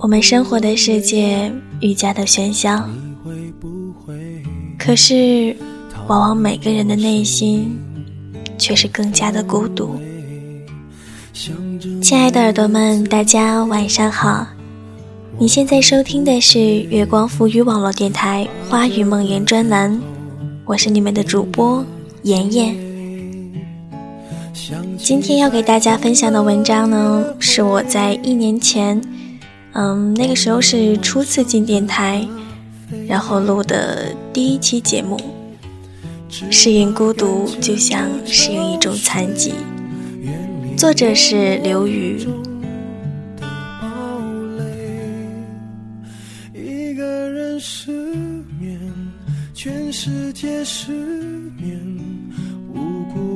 我们生活的世界愈加的喧嚣，可是，往往每个人的内心却是更加的孤独。亲爱的耳朵们，大家晚上好！你现在收听的是月光浮语网络电台《花语梦言》专栏，我是你们的主播妍妍。今天要给大家分享的文章呢，是我在一年前，嗯，那个时候是初次进电台，然后录的第一期节目。适应孤独，就像适应一种残疾。作者是刘宇。全世界失眠，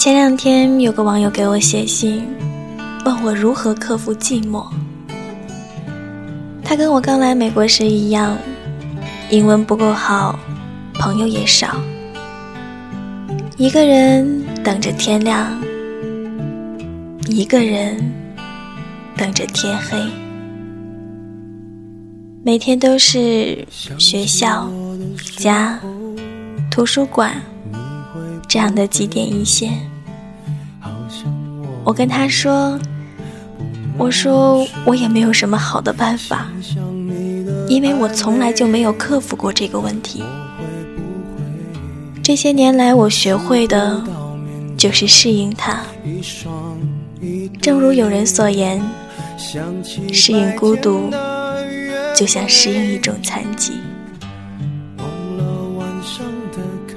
前两天有个网友给我写信，问我如何克服寂寞。他跟我刚来美国时一样，英文不够好，朋友也少，一个人等着天亮，一个人等着天黑，每天都是学校、家、图书馆这样的几点一线。我跟他说：“我说我也没有什么好的办法，因为我从来就没有克服过这个问题。这些年来，我学会的就是适应它。正如有人所言，适应孤独，就像适应一种残疾。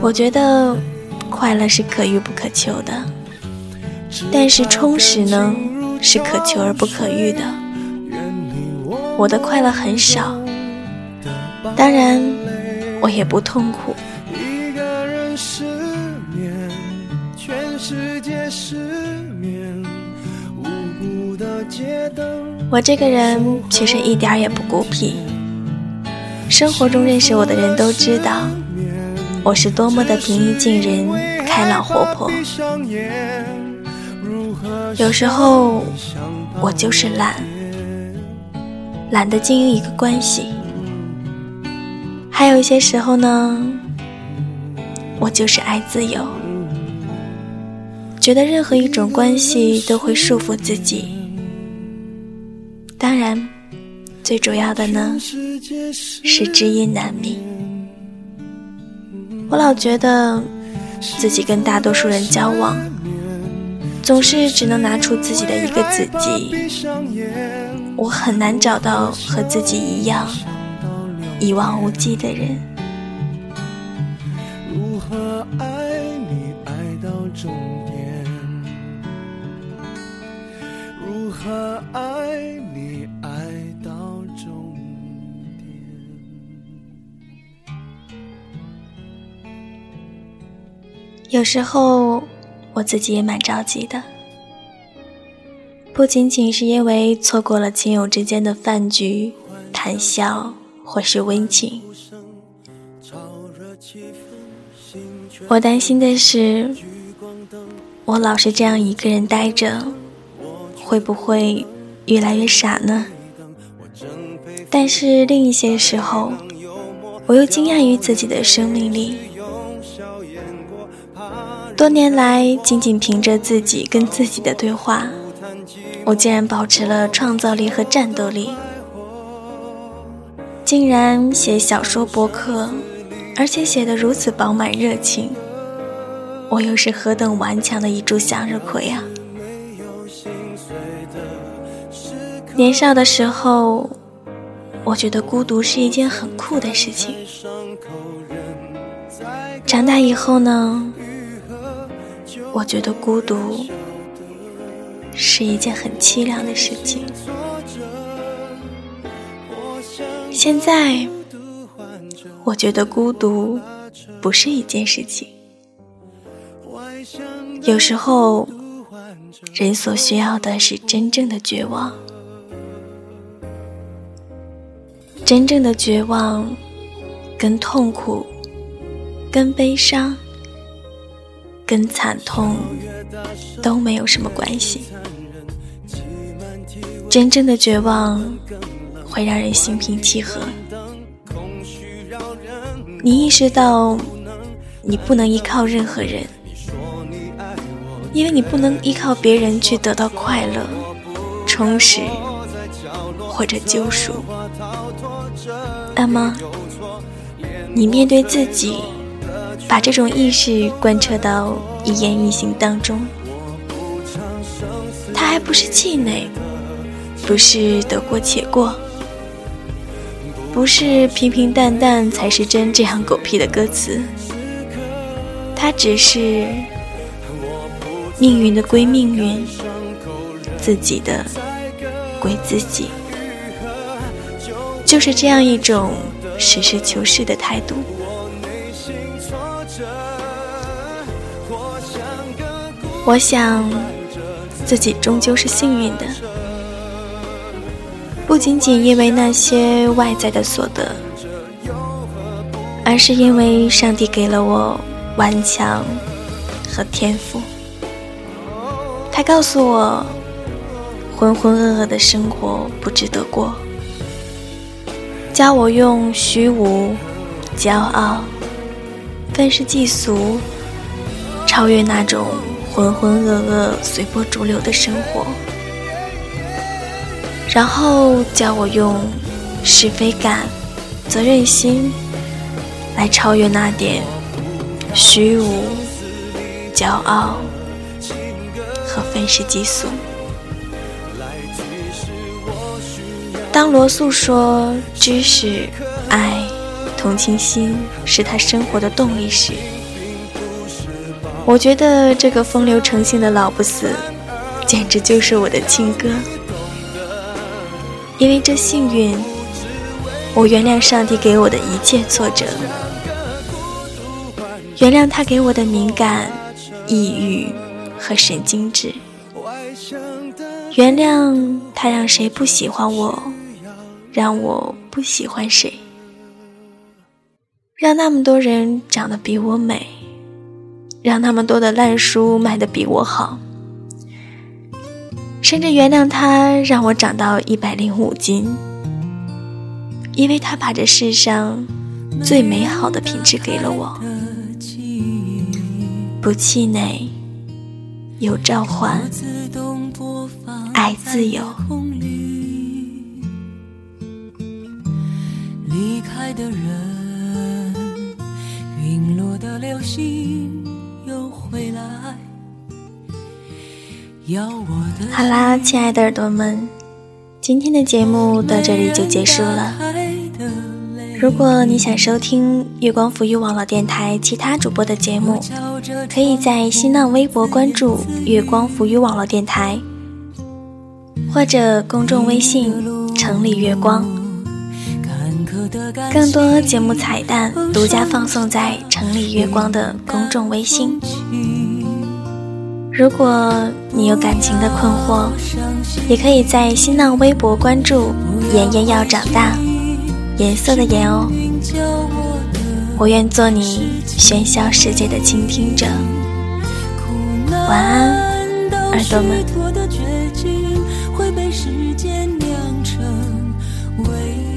我觉得快乐是可遇不可求的。”但是充实呢，是可求而不可遇的。我的快乐很少，当然，我也不痛苦。我这个人其实一点也不孤僻，生活中认识我的人都知道，我是多么的平易近人、开朗活泼。有时候我就是懒，懒得经营一个关系；还有一些时候呢，我就是爱自由，觉得任何一种关系都会束缚自己。当然，最主要的呢是知音难觅。我老觉得自己跟大多数人交往。总是只能拿出自己的一个自己，我很难找到和自己一样一望无际的人。如何爱你爱到终点？如何爱你爱到终点？有时候。我自己也蛮着急的，不仅仅是因为错过了亲友之间的饭局、谈笑或是温情，我担心的是，我老是这样一个人待着，会不会越来越傻呢？但是另一些时候，我又惊讶于自己的生命力。多年来，仅仅凭着自己跟自己的对话，我竟然保持了创造力和战斗力，竟然写小说博客，而且写得如此饱满热情。我又是何等顽强的一株向日葵啊！年少的时候，我觉得孤独是一件很酷的事情。长大以后呢？我觉得孤独是一件很凄凉的事情。现在，我觉得孤独不是一件事情。有时候，人所需要的是真正的绝望。真正的绝望，跟痛苦、跟悲伤、跟惨痛都没有什么关系。真正的绝望会让人心平气和。你意识到，你不能依靠任何人，因为你不能依靠别人去得到快乐、充实或者救赎。那么，你面对自己，把这种意识贯彻到一言一行当中，他还不是气馁。不是得过且过，不是平平淡淡才是真这样狗屁的歌词。它只是命运的归命运，自己的归自己，就是这样一种实事求是的态度。我想，自己终究是幸运的。不仅仅因为那些外在的所得，而是因为上帝给了我顽强和天赋。他告诉我，浑浑噩噩的生活不值得过，教我用虚无、骄傲、愤世嫉俗，超越那种浑浑噩噩、随波逐流的生活。然后教我用是非感、责任心来超越那点虚无、骄傲和愤世嫉俗。当罗素说知识、爱、同情心是他生活的动力时，我觉得这个风流成性的老不死，简直就是我的亲哥。因为这幸运，我原谅上帝给我的一切挫折，原谅他给我的敏感、抑郁和神经质，原谅他让谁不喜欢我，让我不喜欢谁，让那么多人长得比我美，让那么多的烂书卖得比我好。甚至原谅他让我长到一百零五斤，因为他把这世上最美好的品质给了我，不气馁，有召唤，爱自由。离开的人，陨落的流星回来。好啦，亲爱的耳朵们，今天的节目到这里就结束了。如果你想收听月光浮育网络电台其他主播的节目，可以在新浪微博关注月光浮育网络电台，或者公众微信城里月光。更多节目彩蛋独家放送在城里月光的公众微信。如果你有感情的困惑，也可以在新浪微博关注“妍妍要长大”，颜色的颜哦。我愿做你喧嚣世界的倾听者。晚安，耳朵们。云淡风轻，不要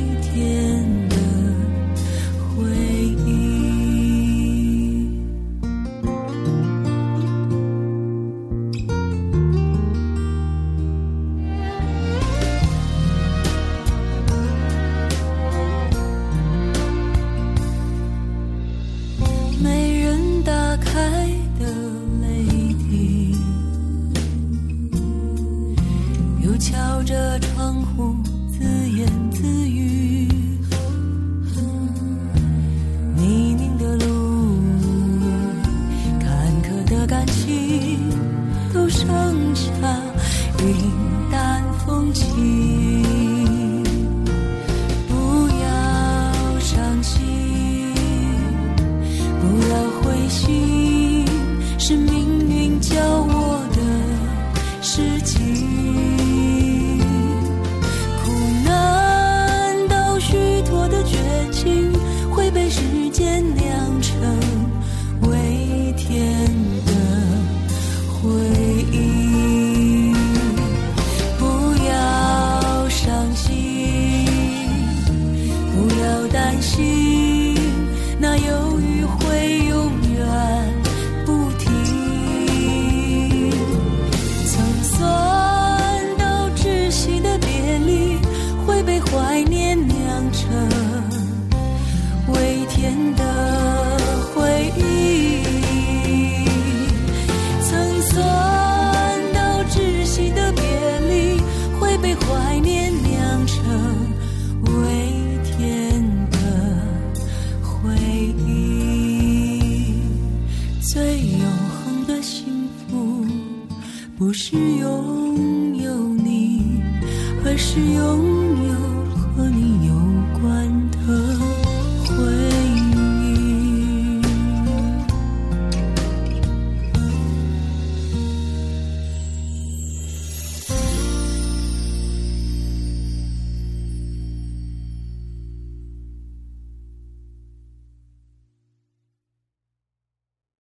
心那忧郁回忆